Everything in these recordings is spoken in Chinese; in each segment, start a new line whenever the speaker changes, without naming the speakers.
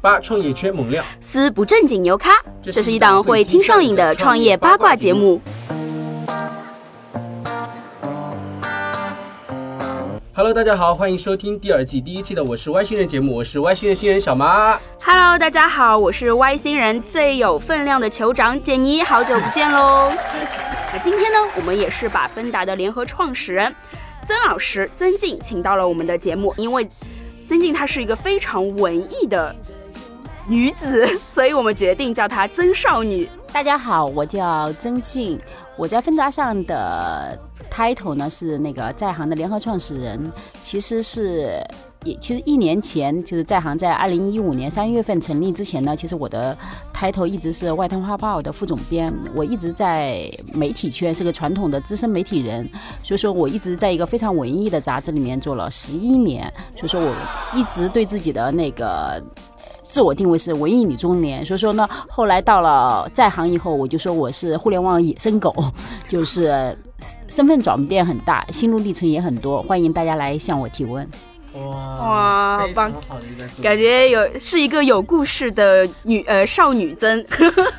八创业圈猛料，
撕不正经牛咖。这是一档会听上瘾的创业八卦节目。
Hello，大家好，欢迎收听第二季第一期的我是外星人节目，我是外星人新人小马。
Hello，大家好，我是外星人最有分量的酋长简妮，好久不见喽。那今天呢，我们也是把芬达的联合创始人曾老师曾静请到了我们的节目，因为曾静她是一个非常文艺的女子，所以我们决定叫她曾少女。
大家好，我叫曾静，我在芬达上的 title 呢是那个在行的联合创始人，其实是也其实一年前就是在行在二零一五年三月份成立之前呢，其实我的 title 一直是外滩画报的副总编，我一直在媒体圈是个传统的资深媒体人，所以说我一直在一个非常文艺的杂志里面做了十一年，所以说我一直对自己的那个。自我定位是文艺女中年，所以说呢，后来到了在行以后，我就说我是互联网野生狗，就是身份转变很大，心路历程也很多，欢迎大家来向我提问。
哇
哇好棒感觉有是一个有故事的女呃少女曾。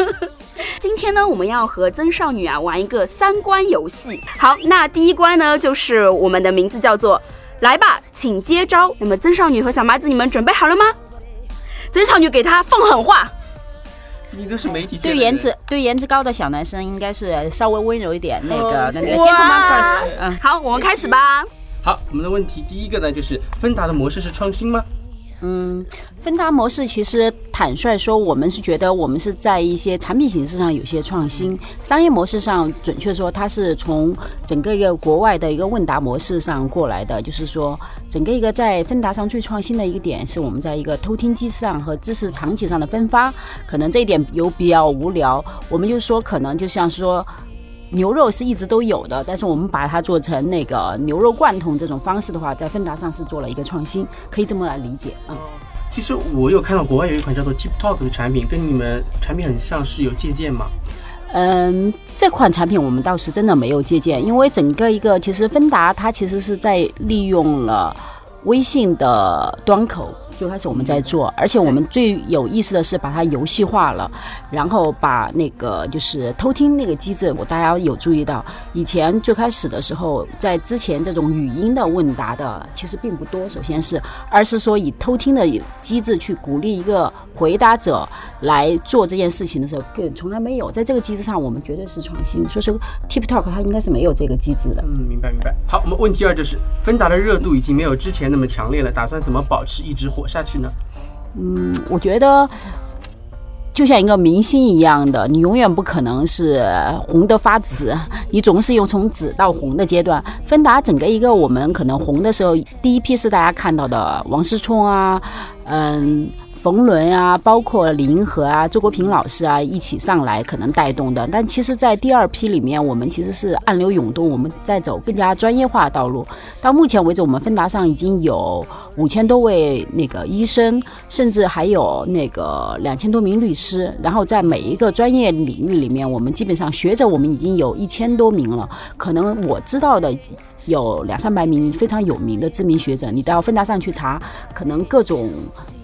今天呢，我们要和曾少女啊玩一个三关游戏。好，那第一关呢，就是我们的名字叫做“来吧，请接招”。那么曾少女和小麻子，你们准备好了吗？曾少女给他放狠话，
你都是媒体
对颜值对颜值高的小男生应该是稍微温柔一点，那个
哦
那个
哇
gentleman first，嗯。
好，我们开始吧。
好，我们的问题第一个呢，就是芬达的模式是创新吗？
嗯，分达模式其实坦率说，我们是觉得我们是在一些产品形式上有些创新，商业模式上准确说，它是从整个一个国外的一个问答模式上过来的。就是说，整个一个在芬达上最创新的一个点是我们在一个偷听机上和知识场景上的分发，可能这一点有比较无聊，我们就说可能就像说。牛肉是一直都有的，但是我们把它做成那个牛肉罐头这种方式的话，在芬达上是做了一个创新，可以这么来理解啊。嗯
其实我有看到国外有一款叫做 TikTok 的产品，跟你们产品很像，是有借鉴吗？
嗯，这款产品我们倒是真的没有借鉴，因为整个一个其实芬达它其实是在利用了微信的端口。最开始我们在做，而且我们最有意思的是把它游戏化了，然后把那个就是偷听那个机制，我大家有注意到，以前最开始的时候，在之前这种语音的问答的其实并不多，首先是，而是说以偷听的机制去鼓励一个回答者来做这件事情的时候，更从来没有，在这个机制上我们绝对是创新，所以说 TikTok 它应该是没有这个机制的。
嗯，明白明白。好，我们问题二就是芬达的热度已经没有之前那么强烈了，打算怎么保持一直火下去呢？
嗯，我觉得就像一个明星一样的，你永远不可能是红的发紫，你总是有从紫到红的阶段。芬达整个一个我们可能红的时候，第一批是大家看到的王思聪啊，嗯。冯仑啊，包括李银河啊、周国平老师啊一起上来可能带动的，但其实，在第二批里面，我们其实是暗流涌动，我们在走更加专业化道路。到目前为止，我们芬达上已经有五千多位那个医生，甚至还有那个两千多名律师。然后在每一个专业领域里面，我们基本上学者我们已经有一千多名了。可能我知道的。有两三百名非常有名的知名学者，你到芬达上去查，可能各种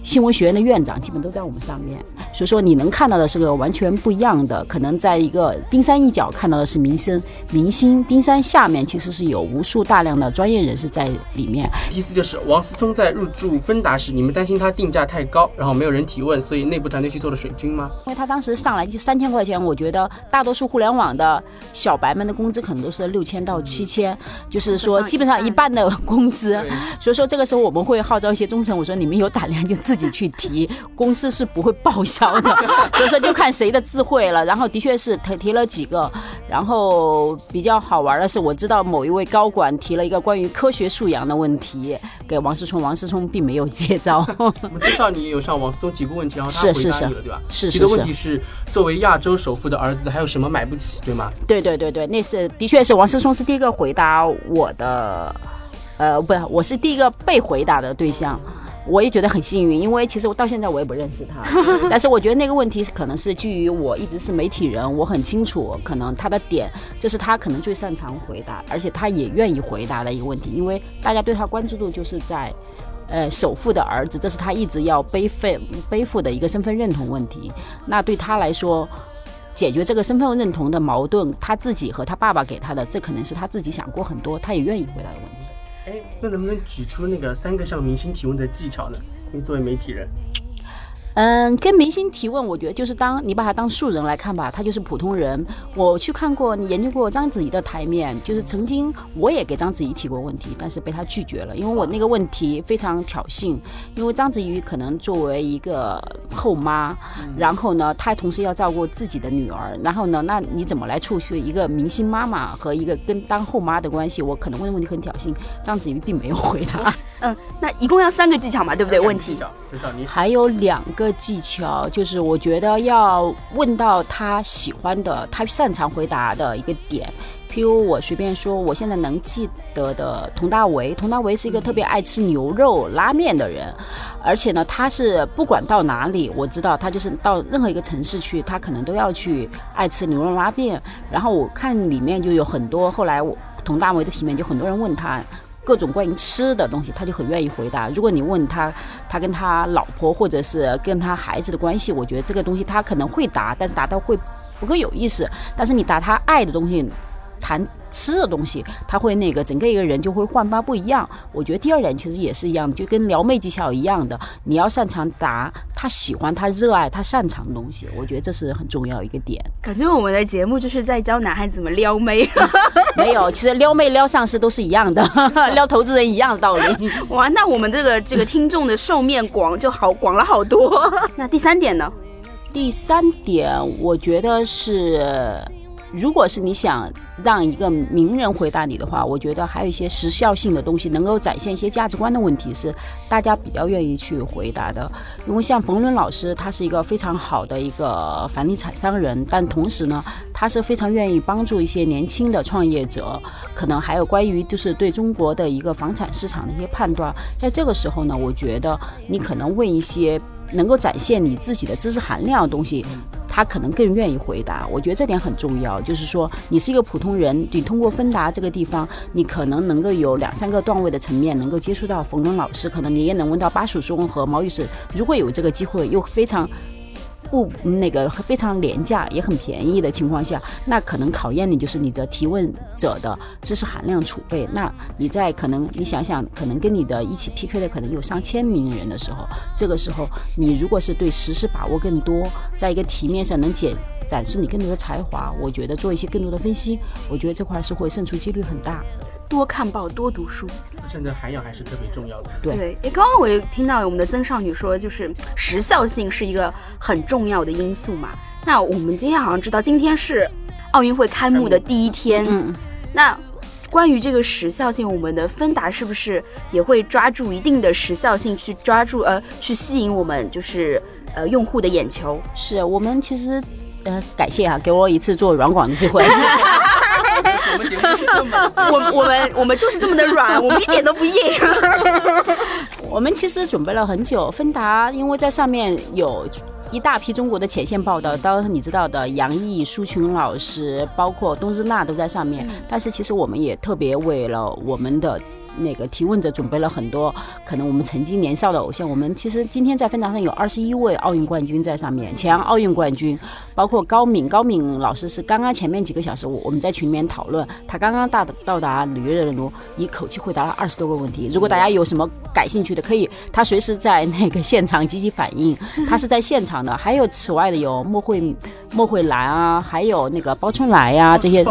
新闻学院的院长基本都在我们上面。所以说，你能看到的是个完全不一样的。可能在一个冰山一角看到的是明星，明星冰山下面其实是有无数大量的专业人士在里面。
第四就是王思聪在入驻芬达时，你们担心他定价太高，然后没有人提问，所以内部团队去做了水军吗？
因为他当时上来就三千块钱，我觉得大多数互联网的小白们的工资可能都是六千到七千，就是说基本上一半的工资。所以说这个时候我们会号召一些中层，我说你们有胆量就自己去提，公司是不会报销的。所以说就看谁的智慧了。然后的确是提提了几个，然后比较好玩的是，我知道某一位高管提了一个关于科学素养的问题给王思聪，王思聪并没有接招。
我们介绍你也有上王思聪几个问题，然后他回
是。是。是。
答你了，对吧？
是。
提的
是。是。
问题是。作为亚洲首富的儿子，还有什么买不起，对吗？
对对对对，那是。的确是。王思聪是。第一个回答我的，呃，不，我是。第一个被回答的对象。我也觉得很幸运，因为其实我到现在我也不认识他，但是我觉得那个问题可能是基于我一直是媒体人，我很清楚可能他的点，这是他可能最擅长回答，而且他也愿意回答的一个问题，因为大家对他关注度就是在呃首富的儿子，这是他一直要背负背负的一个身份认同问题。那对他来说，解决这个身份认同的矛盾，他自己和他爸爸给他的，这可能是他自己想过很多，他也愿意回答的问题。
哎，那能不能举出那个三个向明星提问的技巧呢？因为作为媒体人。
嗯，跟明星提问，我觉得就是当你把他当素人来看吧，他就是普通人。我去看过，你研究过章子怡的台面，就是曾经我也给章子怡提过问题，但是被她拒绝了，因为我那个问题非常挑衅。因为章子怡可能作为一个后妈，然后呢，她同时要照顾自己的女儿，然后呢，那你怎么来处理一个明星妈妈和一个跟当后妈的关系？我可能问的问题很挑衅，章子怡并没有回答。
嗯，那一共要三个技巧嘛，对不对？问题，
至少你
还有两个技巧，就是我觉得要问到他喜欢的、他擅长回答的一个点。譬如我随便说，我现在能记得的佟大为，佟大为是一个特别爱吃牛肉拉面的人，而且呢，他是不管到哪里，我知道他就是到任何一个城市去，他可能都要去爱吃牛肉拉面。然后我看里面就有很多，后来我佟大为的体面就很多人问他。各种关于吃的东西，他就很愿意回答。如果你问他，他跟他老婆或者是跟他孩子的关系，我觉得这个东西他可能会答，但是答到会不够有意思。但是你答他爱的东西，谈吃的东西，他会那个整个一个人就会焕发不一样。我觉得第二点其实也是一样的，就跟撩妹技巧一样的，你要擅长答他喜欢、他热爱、他擅长的东西。我觉得这是很重要一个点。
感觉我们的节目就是在教男孩子怎么撩妹。
没有，其实撩妹撩上司都是一样的，撩投资人一样的道理。
哇，那我们这个这个听众的受面广就好广了好多。那第三点呢？
第三点，我觉得是。如果是你想让一个名人回答你的话，我觉得还有一些时效性的东西，能够展现一些价值观的问题，是大家比较愿意去回答的。因为像冯仑老师，他是一个非常好的一个房地产商人，但同时呢，他是非常愿意帮助一些年轻的创业者。可能还有关于就是对中国的一个房产市场的一些判断，在这个时候呢，我觉得你可能问一些能够展现你自己的知识含量的东西。他可能更愿意回答，我觉得这点很重要。就是说，你是一个普通人，你通过芬达这个地方，你可能能够有两三个段位的层面，能够接触到冯仑老师，可能你也能问到巴蜀松和毛女士。如果有这个机会，又非常。不，那个非常廉价也很便宜的情况下，那可能考验你就是你的提问者的知识含量储备。那你在可能你想想，可能跟你的一起 PK 的可能有上千名人的时候，这个时候你如果是对实时把握更多，在一个题面上能解。展示你更多的才华，我觉得做一些更多的分析，我觉得这块是会胜出几率很大。
多看报，多读书，
自身的涵养还是特别重要的。
对，哎，刚刚我又听到我们的曾少女说，就是时效性是一个很重要的因素嘛。那我们今天好像知道，今天是奥运会开幕的第一天。嗯。那关于这个时效性，我们的芬达是不是也会抓住一定的时效性去抓住呃，去吸引我们就是呃用户的眼球？
是我们其实。呃，感谢啊，给我一次做软广的机会。
我们节目是这么，
我我们我们就是这么的软，我们一点都不硬。
我们其实准备了很久，芬达因为在上面有一大批中国的前线报道，当然你知道的，杨毅、苏群老师，包括冬日娜都在上面。但是其实我们也特别为了我们的。那个提问者准备了很多，可能我们曾经年少的偶像。我们其实今天在分达上有二十一位奥运冠军在上面，前奥运冠军，包括高敏。高敏老师是刚刚前面几个小时，我我们在群里面讨论，他刚刚到到达里约热内卢一口气回答了二十多个问题。如果大家有什么感兴趣的，可以他随时在那个现场积极反应，他是在现场的。还有此外的有莫慧莫慧兰啊，还有那个包春来呀，这些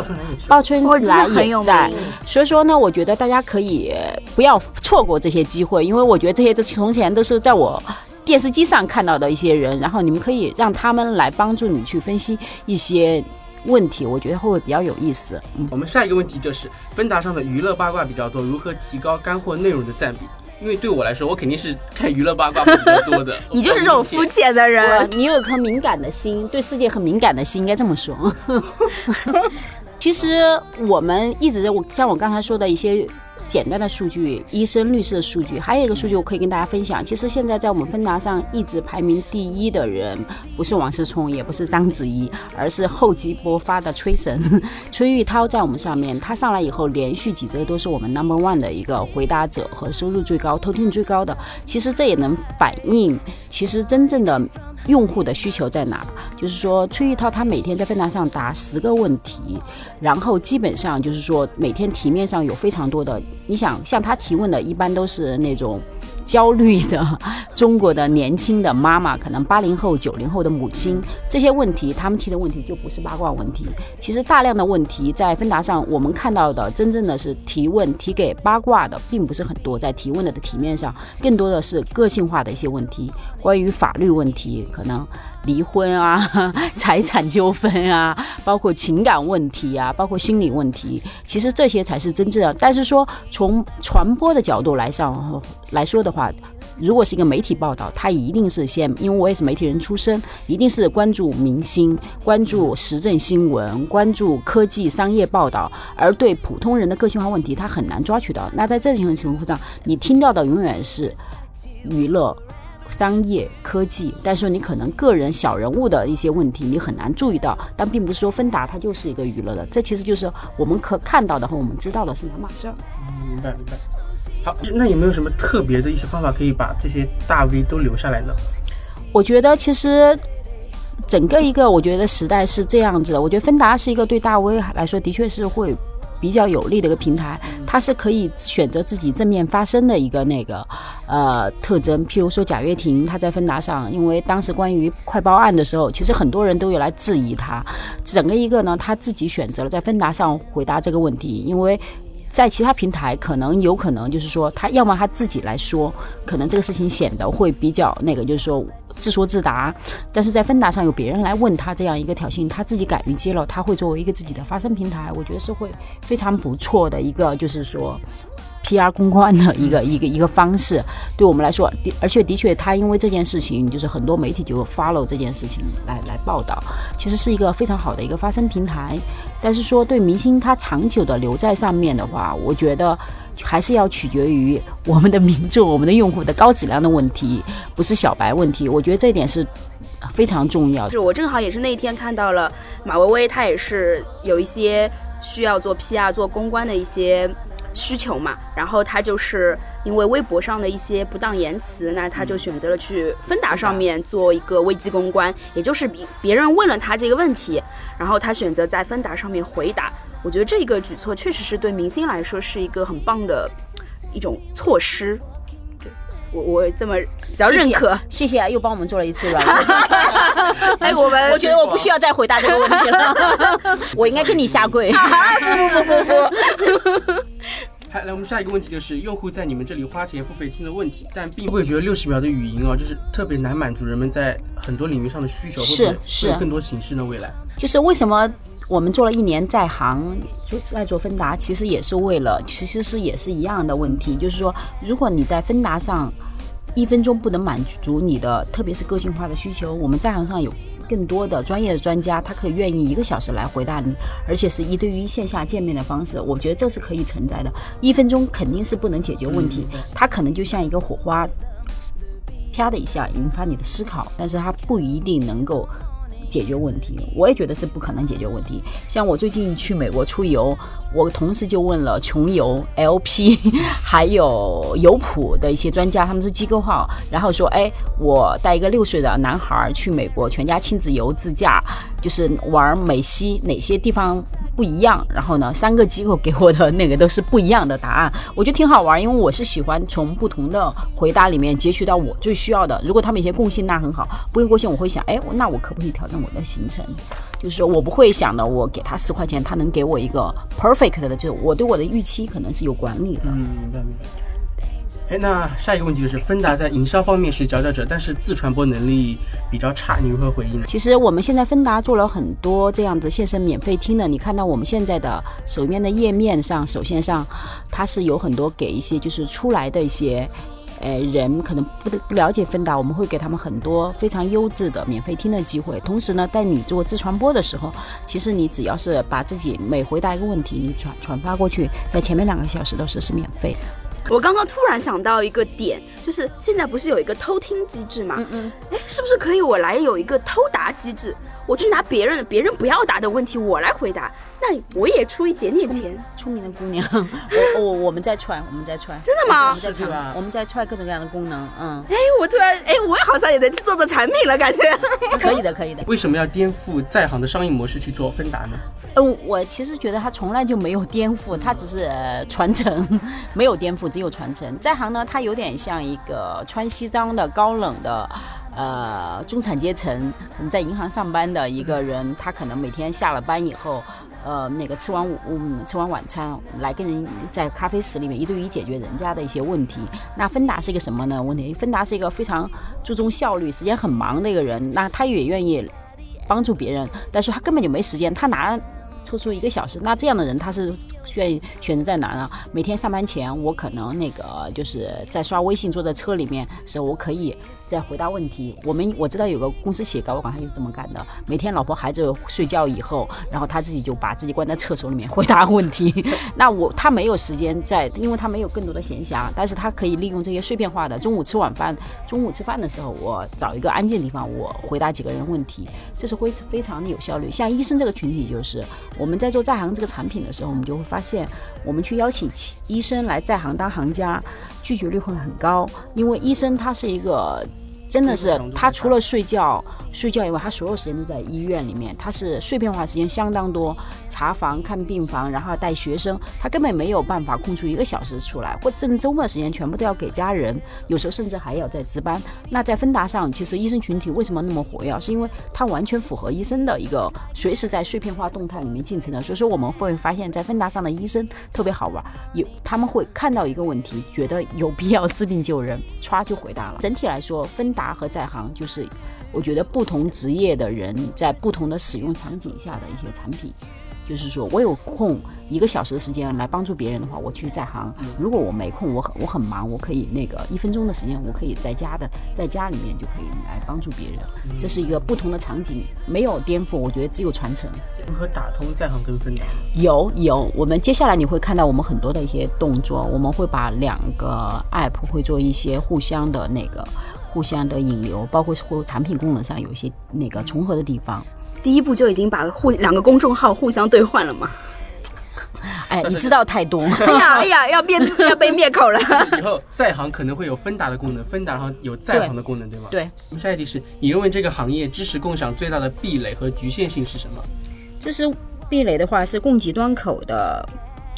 包春来也在。所以说呢，我觉得大家可以。不要错过这些机会，因为我觉得这些都从前都是在我电视机上看到的一些人，然后你们可以让他们来帮助你去分析一些问题，我觉得会比较有意思。
嗯，我们下一个问题就是芬达上的娱乐八卦比较多，如何提高干货内容的占比？因为对我来说，我肯定是看娱乐八卦比较多的。
你就是这种肤浅的人，
你有颗敏感的心，对世界很敏感的心，应该这么说。其实我们一直我像我刚才说的一些。简单的数据，医生、律师的数据，还有一个数据我可以跟大家分享。其实现在在我们芬达上一直排名第一的人，不是王思聪，也不是章子怡，而是厚积薄发的崔神 崔玉涛在我们上面。他上来以后，连续几周都是我们 number one 的一个回答者和收入最高、偷听最高的。其实这也能反映，其实真正的。用户的需求在哪？就是说，崔玉涛他每天在问答上答十个问题，然后基本上就是说，每天题面上有非常多的，你想向他提问的，一般都是那种。焦虑的中国的年轻的妈妈，可能八零后、九零后的母亲，这些问题，他们提的问题就不是八卦问题。其实大量的问题在芬达上，我们看到的真正的是提问提给八卦的，并不是很多。在提问的的题面上，更多的是个性化的一些问题，关于法律问题，可能。离婚啊，财产纠纷啊，包括情感问题啊，包括心理问题，其实这些才是真正的。但是说从传播的角度来上来说的话，如果是一个媒体报道，它一定是先，因为我也是媒体人出身，一定是关注明星、关注时政新闻、关注科技商业报道，而对普通人的个性化问题，它很难抓取到。那在这种情况上，你听到的永远是娱乐。商业科技，但是你可能个人小人物的一些问题，你很难注意到。但并不是说芬达它就是一个娱乐的，这其实就是我们可看到的和我们知道的是两码事儿。
嗯，明白明白。好，那有没有什么特别的一些方法可以把这些大 V 都留下来呢？
我觉得其实整个一个，我觉得时代是这样子的。我觉得芬达是一个对大 V 来说的确是会。比较有利的一个平台，它是可以选择自己正面发声的一个那个呃特征。譬如说贾跃亭，他在芬达上，因为当时关于快报案的时候，其实很多人都有来质疑他。整个一个呢，他自己选择了在芬达上回答这个问题，因为。在其他平台，可能有可能就是说，他要么他自己来说，可能这个事情显得会比较那个，就是说自说自答。但是在芬达上有别人来问他这样一个挑衅，他自己敢于揭露，他会作为一个自己的发声平台，我觉得是会非常不错的一个，就是说。P.R. 公关的一个一个一个方式，对我们来说，的而且的确，他因为这件事情，就是很多媒体就 follow 这件事情来来报道，其实是一个非常好的一个发声平台。但是说对明星他长久的留在上面的话，我觉得还是要取决于我们的民众、我们的用户的高质量的问题，不是小白问题。我觉得这一点是非常重要的。
是我正好也是那天看到了马薇薇，她也是有一些需要做 P.R. 做公关的一些。需求嘛，然后她就是因为微博上的一些不当言辞，那他就选择了去芬达上面做一个危机公关，也就是别别人问了他这个问题，然后他选择在芬达上面回答。我觉得这个举措确实是对明星来说是一个很棒的一种措施。我我这么比较认可，
谢谢，又帮我们做了一次软。
哎，我们
我觉得我不需要再回答这个问题了，我应该跟你下跪。
不不不不不。
来，来，我们下一个问题就是，用户在你们这里花钱付费听的问题，但并不会觉得六十秒的语音啊，就是特别难满足人们在很多领域上的需求，
是是
更多形式呢？未来
就是为什么我们做了一年在行，就在做芬达，其实也是为了，其实是也是一样的问题，就是说，如果你在芬达上。一分钟不能满足你的，特别是个性化的需求。我们在行上有更多的专业的专家，他可以愿意一个小时来回答你，而且是一对一线下见面的方式。我觉得这是可以存在的。一分钟肯定是不能解决问题，它可能就像一个火花，啪的一下引发你的思考，但是它不一定能够。解决问题，我也觉得是不可能解决问题。像我最近去美国出游，我同事就问了穷游、LP，还有游普的一些专家，他们是机构号，然后说，哎，我带一个六岁的男孩去美国，全家亲子游自驾，就是玩美西哪些地方不一样。然后呢，三个机构给我的那个都是不一样的答案，我觉得挺好玩，因为我是喜欢从不同的回答里面截取到我最需要的。如果他们有些共性，那很好；不用共性，我会想，哎，那我可不可以调整？我的行程，就是说我不会想的，我给他十块钱，他能给我一个 perfect 的，就是我对我的预期可能是有管理的。
嗯，明白明白。哎，那下一个问题就是，芬达在营销方面是佼佼者，但是自传播能力比较差，你如何回应呢？
其实我们现在芬达做了很多这样子线上免费听的，你看到我们现在的首面的页面上，首先上它是有很多给一些就是出来的一些。呃人可能不不了解芬达，我们会给他们很多非常优质的免费听的机会。同时呢，在你做自传播的时候，其实你只要是把自己每回答一个问题，你转转发过去，在前面两个小时都是是免费。
我刚刚突然想到一个点，就是现在不是有一个偷听机制吗？
嗯嗯，
哎，是不是可以我来有一个偷答机制？我去拿别人的别人不要答的问题，我来回答，那我也出一点点钱。
聪明的姑娘，我 我我们在踹，我们在踹，
真的吗
我们在
是吧
踹，我们在踹各种各样的功能，嗯，
哎，我突然哎，我也好像也能去做做产品了，感觉。
可以的，可以的。
为什么要颠覆在行的商业模式去做芬达呢？
呃，我其实觉得它从来就没有颠覆，它只是呃传承，没有颠覆，只有传承。在行呢，他有点像一个穿西装的高冷的。呃，中产阶层可能在银行上班的一个人，他可能每天下了班以后，呃，那个吃完午吃完晚餐，来跟人在咖啡室里面一对一解决人家的一些问题。那芬达是一个什么呢？问题芬达是一个非常注重效率、时间很忙的一个人，那他也愿意帮助别人，但是他根本就没时间，他拿抽出一个小时，那这样的人他是愿意选择在哪呢？每天上班前，我可能那个就是在刷微信，坐在车里面时候，我可以在回答问题。我们我知道有个公司企业高管他就这么干的，每天老婆孩子睡觉以后，然后他自己就把自己关在厕所里面回答问题。那我他没有时间在，因为他没有更多的闲暇，但是他可以利用这些碎片化的，中午吃晚饭，中午吃饭的时候，我找一个安静的地方，我回答几个人问题，这是会非常的有效率。像医生这个群体，就是我们在做在行这个产品的时候，我们就会发现，我们去邀请医生来在行当行家，拒绝率会很高，因为医生他是一个。真的是他除了睡觉、睡觉以外，他所有时间都在医院里面，他是碎片化时间相当多，查房、看病房，然后带学生，他根本没有办法空出一个小时出来，或者甚至周末时间全部都要给家人，有时候甚至还要在值班。那在芬达上，其实医生群体为什么那么活跃，是因为它完全符合医生的一个随时在碎片化动态里面进程的。所以说我们会发现，在芬达上的医生特别好玩，有他们会看到一个问题，觉得有必要治病救人，歘就回答了。整体来说，芬达和在行就是我觉得不同职业的人在不同的使用场景下的一些产品。就是说我有空一个小时的时间来帮助别人的话，我去在行；如果我没空，我很我很忙，我可以那个一分钟的时间，我可以在家的在家里面就可以来帮助别人。这是一个不同的场景，没有颠覆，我觉得只有传承。
如何打通在行跟芬达呢？
有有，我们接下来你会看到我们很多的一些动作，我们会把两个 app 会做一些互相的那个互相的引流，包括或产品功能上有一些那个重合的地方。
第一步就已经把互两个公众号互相兑换了吗？
哎，你知道太多。
哎呀 哎呀，要灭要被灭口了。
以后在行可能会有分达的功能，分达然后有在行的功能，对吗？。
对，
下一题是你认为这个行业知识共享最大的壁垒和局限性是什么？
知识壁垒的话是供给端口的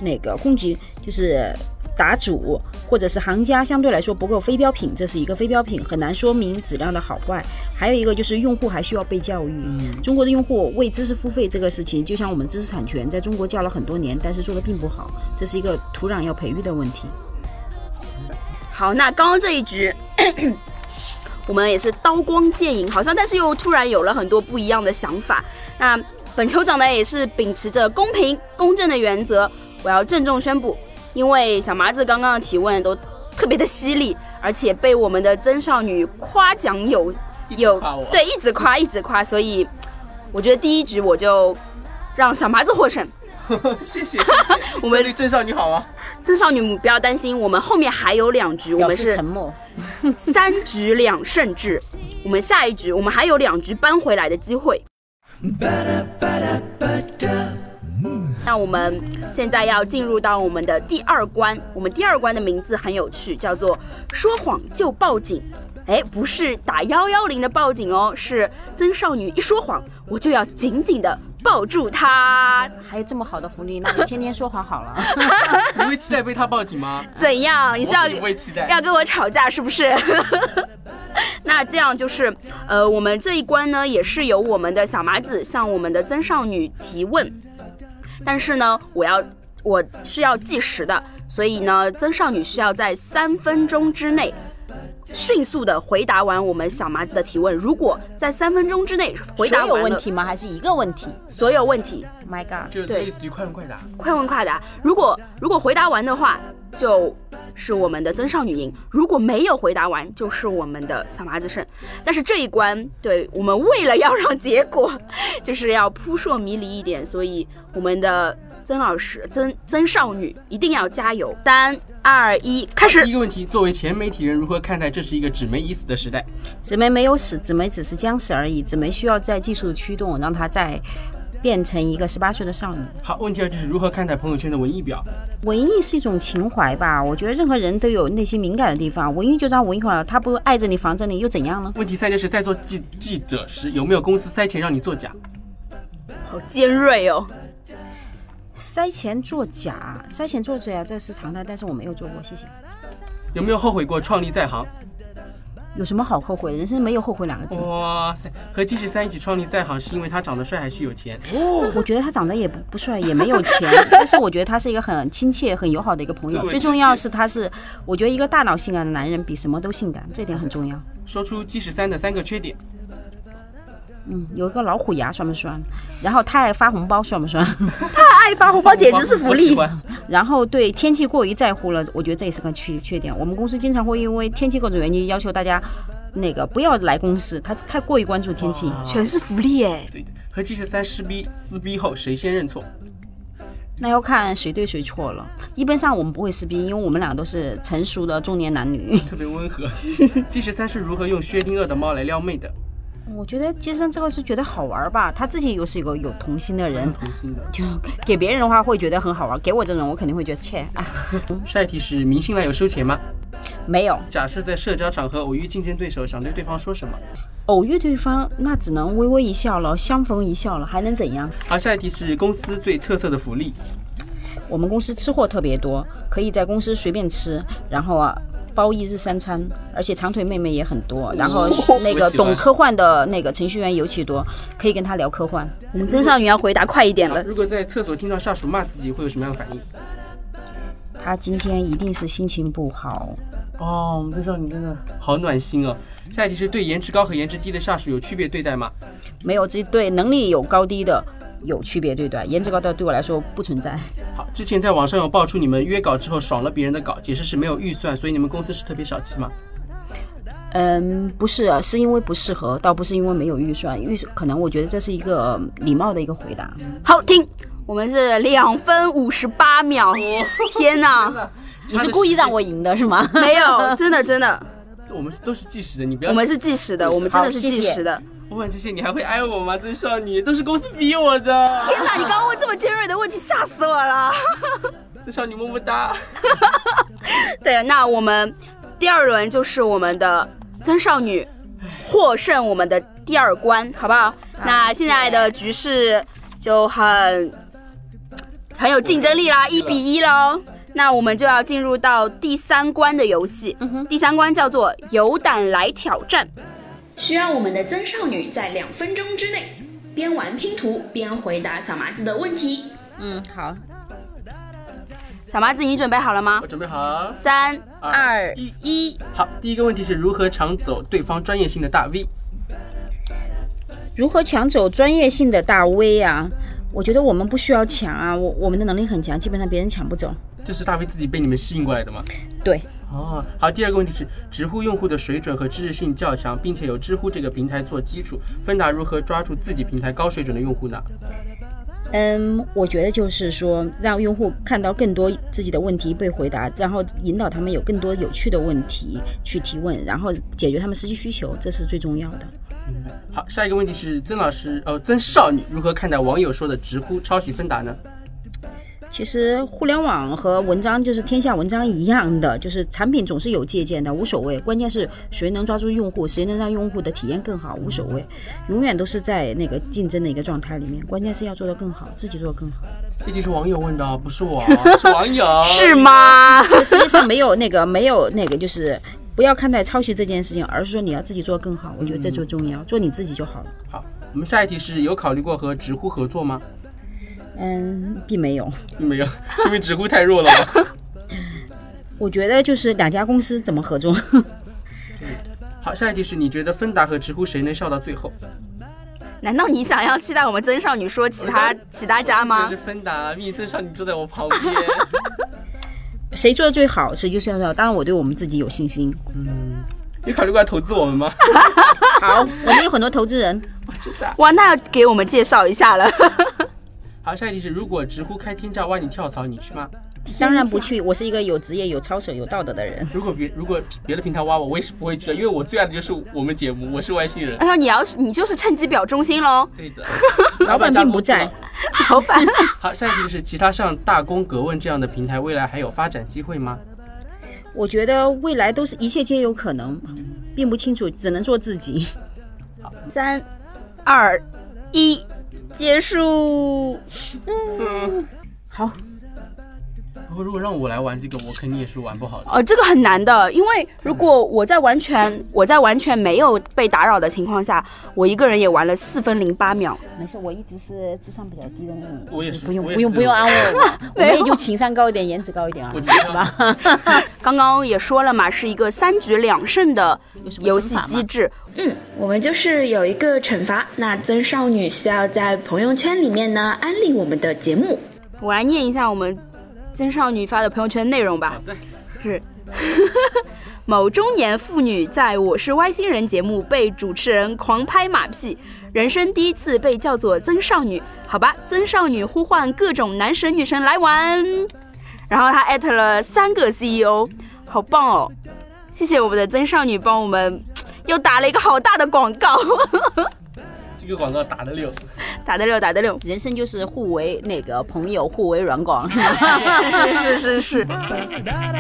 那个供给，就是答主或者是行家相对来说不够非标品，这是一个非标品，很难说明质量的好坏。还有一个就是用户还需要被教育。
嗯，
中国的用户为知识付费这个事情，就像我们知识产权在中国叫了很多年，但是做的并不好，这是一个土壤要培育的问题。
好，那刚刚这一局，我们也是刀光剑影，好像但是又突然有了很多不一样的想法。那本酋长呢，也是秉持着公平公正的原则，我要郑重宣布，因为小麻子刚刚的提问都特别的犀利，而且被我们的曾少女夸奖有有对一直夸一直夸，所以我觉得第一局我就让小麻子获胜。
谢 谢谢谢。
我们
这位郑少女好啊。
曾少女不要担心，我们后面还有两局，我
表
们是
沉默。
三局两胜制，我们下一局我们还有两局扳回来的机会。那我们现在要进入到我们的第二关，我们第二关的名字很有趣，叫做“说谎就报警”。哎，不是打幺幺零的报警哦，是曾少女一说谎，我就要紧紧的抱住她。
还有这么好的福利，那你天天说谎好了。
你会期待被他报警吗？
怎样？你是要
不会期待。
要跟我吵架是不是？那这样就是，呃，我们这一关呢，也是由我们的小麻子向我们的曾少女提问，但是呢，我要我是要计时的，所以呢，曾少女需要在三分钟之内。迅速的回答完我们小麻子的提问，如果在三分钟之内回答
所有
完
问题吗？还是一个问题？
所有问题
，My God，
就
对
类似于快问快答。
快问快答。如果如果回答完的话，就是我们的曾少女赢；如果没有回答完，就是我们的小麻子胜。但是这一关，对我们为了要让结果就是要扑朔迷离一点，所以我们的曾老师、曾曾少女一定要加油！三二一，开始
第一。个问题，作为前媒体人，如何看待这是一个纸媒已死的时代？
纸媒没有死，纸媒只是将死而已。纸媒需要在技术驱动，让它再变成一个十八岁的少女。
好，问题二就是如何看待朋友圈的文艺表？
文艺是一种情怀吧？我觉得任何人都有内心敏感的地方，文艺就让文艺化了，他不爱着你，防着你又怎样呢？
问题三就是在做记记者时，有没有公司塞钱让你作假？
好尖锐哦！
塞钱作假，塞钱作假这是常态，但是我没有做过，谢谢。
有没有后悔过创立在行？
有什么好后悔？人生没有后悔两个字。
哇塞，和金十三一起创立在行是因为他长得帅还是有钱？
哦我觉得他长得也不不帅，也没有钱，但是我觉得他是一个很亲切、很友好的一个朋友。最重要是他是，我觉得一个大脑性感的男人比什么都性感，这点很重要。
说出金十三的三个缺点。
嗯，有一个老虎牙算不算？然后他爱发红包算不算？
爱发红包简直是福利。
喜欢。
然后对天气过于在乎了，我觉得这也是个缺缺点。我们公司经常会因为天气各种原因要求大家那个不要来公司，他太过于关注天气。
全是福利哎！
对的，和金十三撕逼撕逼后谁先认错？
那要看谁对谁错了。一般上我们不会撕逼，因为我们俩都是成熟的中年男女。
特别温和。金十三是如何用薛定谔的猫来撩妹的？
我觉得杰森这个是觉得好玩吧，他自己又是一个有童心的人，
童心的。
就给别人的话会觉得很好玩，给我这种我肯定会觉得切啊，
下一题是明星来有收钱吗？
没有。
假设在社交场合偶遇竞争对手，想对对方说什么？
偶遇对方，那只能微微一笑了，相逢一笑了，还能怎样？
好，下一题是公司最特色的福利。
我们公司吃货特别多，可以在公司随便吃，然后啊。包一日三餐，而且长腿妹妹也很多，然后那个懂科幻的那个程序员尤其多，可以跟他聊科幻。
我们曾少女要回答快一点了。
如果在厕所听到下属骂自己，会有什么样的反应？
他今天一定是心情不好。
哦，我们曾少女真的好暖心哦。下一题是对颜值高和颜值低的下属有区别对待吗？
没有，这对能力有高低的有区别对待，颜值高的对我来说不存在。
好，之前在网上有爆出你们约稿之后爽了别人的稿，解释是没有预算，所以你们公司是特别小气吗？
嗯，不是，是因为不适合，倒不是因为没有预算。预可能我觉得这是一个礼貌的一个回答。
好听，我们是两分五十八秒。天哪，
你是故意让我赢的是吗？
没有，真的真的。
我们都是计时的，你不要。
我们是计时的，我们真的是计时的。
问完这些，你还会爱我吗？曾少女，都是公司逼我的。
天哪，你刚刚问这么尖锐的问题，吓死我了。
曾少女么么哒。
对，那我们第二轮就是我们的曾少女获胜，我们的第二关，好不好？那现在的局势就很很有竞争力啦，一比一喽。那我们就要进入到第三关的游戏。嗯，第三关叫做“有胆来挑战”，需要我们的曾少女在两分钟之内边玩拼图边回答小麻子的问题。
嗯，好。
小麻子，你准备好了吗？
我准备好。
三二
一
一。
好，第一个问题是如何抢走对方专业性的大 V？
如何抢走专业性的大 V 啊？我觉得我们不需要抢啊，我我们的能力很强，基本上别人抢不走。
这是大 V 自己被你们吸引过来的吗？
对。
哦，好，第二个问题是，知乎用户的水准和知识性较强，并且有知乎这个平台做基础，芬达如何抓住自己平台高水准的用户呢？
嗯，我觉得就是说，让用户看到更多自己的问题被回答，然后引导他们有更多有趣的问题去提问，然后解决他们实际需求，这是最重要的。
好，下一个问题是曾老师，呃，曾少女如何看待网友说的直呼抄袭芬达呢？
其实互联网和文章就是天下文章一样的，就是产品总是有借鉴的，无所谓。关键是谁能抓住用户，谁能让用户的体验更好，无所谓。永远都是在那个竞争的一个状态里面，关键是要做得更好，自己做得更好。
这题是网友问的，不是我，是网友。
是吗？
世界上没有那个没有那个，就是不要看待抄袭这件事情，而是说你要自己做得更好。我觉得这最重要，做你自己就好了。
好，我们下一题是有考虑过和知乎合作吗？
嗯，并没有，
并没有，说明直呼太弱了吗？
我觉得就是两家公司怎么合作。
好，下一题是你觉得芬达和直呼谁能笑到最后？
难道你想要期待我们曾少女说其他其他家吗
这？是芬达，蜜曾少女坐在我旁边。
谁做的最好，谁就是要要。当然，我对我们自己有信心。
嗯，你考虑过来投资我们吗？
好，我们有很多投资人，
我知道。
哇，那要给我们介绍一下了。
好，下一题是：如果直呼开天价挖你跳槽，你去吗？
当然不去。我是一个有职业、有操守、有道德的人。
如果别如果别的平台挖我，我也是不会去的，因为我最爱的就是我们节目，我是外星人。
哎呀，你要是你就是趁机表忠心喽，
对的，
老板并不在。
老板。
好，下一题是其他像大公、格问这样的平台，未来还有发展机会吗？
我觉得未来都是一切皆有可能，并不清楚，只能做自己。
好三、二、一，结束。
嗯，
好，
如果让我来玩这个，我肯定也是玩不好的。
呃，这个很难的，因为如果我在完全我在完全没有被打扰的情况下，我一个人也玩了四分零八秒。
没事，我一直是智商比较低的那种。
我也是，
不用不用不用安慰我，我们也就情商高一点，颜值高一点啊，
我知道
是吧？
刚刚也说了嘛，是一个三局两胜的游戏机制。
嗯，我们就是有一个惩罚，那曾少女需要在朋友圈里面呢安利我们的节目。
我来念一下我们曾少女发的朋友圈内容吧。是。某中年妇女在我是外星人节目被主持人狂拍马屁，人生第一次被叫做曾少女。好吧，曾少女呼唤各种男神女神来玩，然后她艾特了三个 CEO，好棒哦！谢谢我们的曾少女帮我们又打了一个好大的广告，
这个广告打的溜。
打得溜，打得溜。
人生就是互为那个朋友，互为软广。
是是是是是。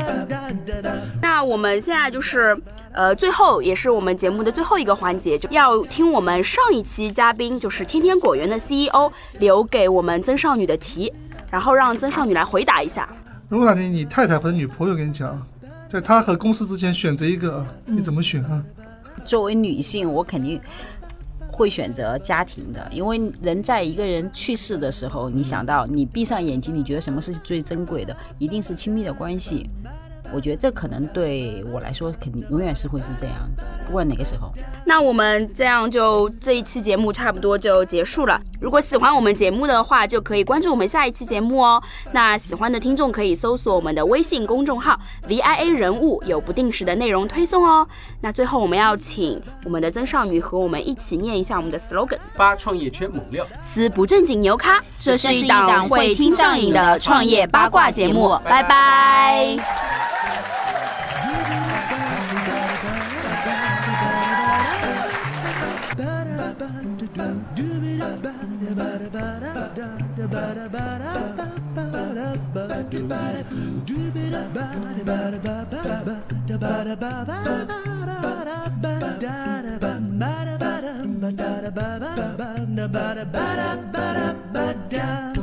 那我们现在就是，呃，最后也是我们节目的最后一个环节，就要听我们上一期嘉宾，就是天天果园的 CEO 留给我们曾少女的题，然后让曾少女来回答一下。
如果哪天你太太或者女朋友跟你讲，在她和公司之间选择一个，你怎么选啊？
作为女性，我肯定会选择家庭的，因为人在一个人去世的时候，你想到你闭上眼睛，你觉得什么是最珍贵的？一定是亲密的关系。我觉得这可能对我来说，肯定永远是会是这样子，不管哪个时候。
那我们这样就这一期节目差不多就结束了。如果喜欢我们节目的话，就可以关注我们下一期节目哦。那喜欢的听众可以搜索我们的微信公众号 VIA 人物，有不定时的内容推送哦。那最后我们要请我们的曾少女和我们一起念一下我们的 slogan：
八创业圈猛料，
撕不正经牛咖。这是一
档
会听上瘾的创业八卦节目。拜拜。
Ba
da ba da ba da ba da ba da ba da ba da ba da ba da ba da ba da ba da ba da ba da ba da ba da.